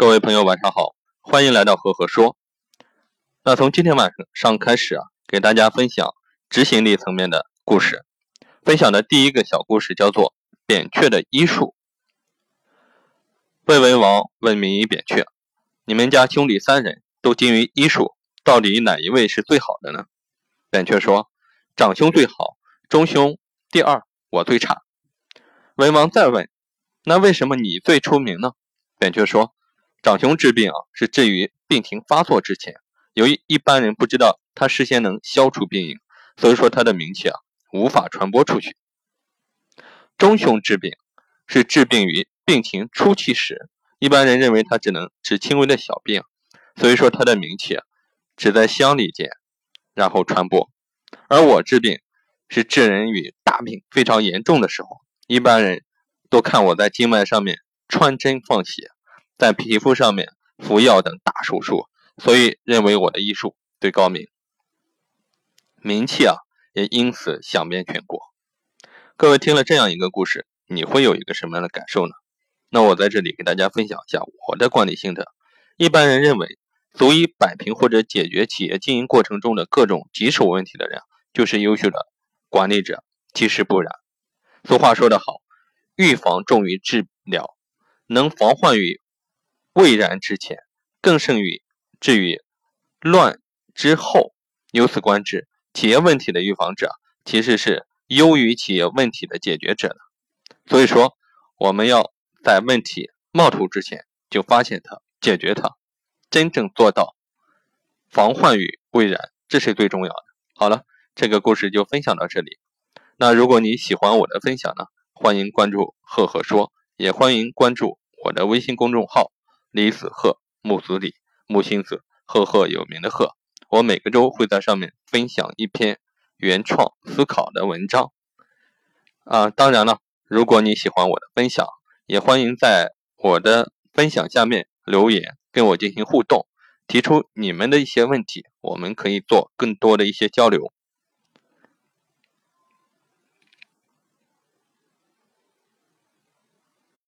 各位朋友，晚上好，欢迎来到和和说。那从今天晚上开始啊，给大家分享执行力层面的故事。分享的第一个小故事叫做扁鹊的医术。魏文王问名医扁鹊：“你们家兄弟三人都精于医术，到底哪一位是最好的呢？”扁鹊说：“长兄最好，中兄第二，我最差。”文王再问：“那为什么你最出名呢？”扁鹊说。长兄治病啊，是治于病情发作之前。由于一般人不知道他事先能消除病因，所以说他的名气啊无法传播出去。中兄治病是治病于病情初期时，一般人认为他只能治轻微的小病，所以说他的名气只在乡里间，然后传播。而我治病是治人于大病非常严重的时候，一般人都看我在经脉上面穿针放血。在皮肤上面服药等大手术，所以认为我的医术最高明，名气啊也因此响遍全国。各位听了这样一个故事，你会有一个什么样的感受呢？那我在这里给大家分享一下我的管理心得。一般人认为，足以摆平或者解决企业经营过程中的各种棘手问题的人，就是优秀的管理者。其实不然。俗话说得好，预防重于治疗，能防患于。未然之前，更胜于至于乱之后。由此观之，企业问题的预防者其实是优于企业问题的解决者的。所以说，我们要在问题冒出之前就发现它、解决它，真正做到防患于未然，这是最重要的。好了，这个故事就分享到这里。那如果你喜欢我的分享呢，欢迎关注“赫赫说”，也欢迎关注我的微信公众号。李子鹤，木子李，木心子，赫赫有名的赫。我每个周会在上面分享一篇原创思考的文章。啊，当然了，如果你喜欢我的分享，也欢迎在我的分享下面留言，跟我进行互动，提出你们的一些问题，我们可以做更多的一些交流。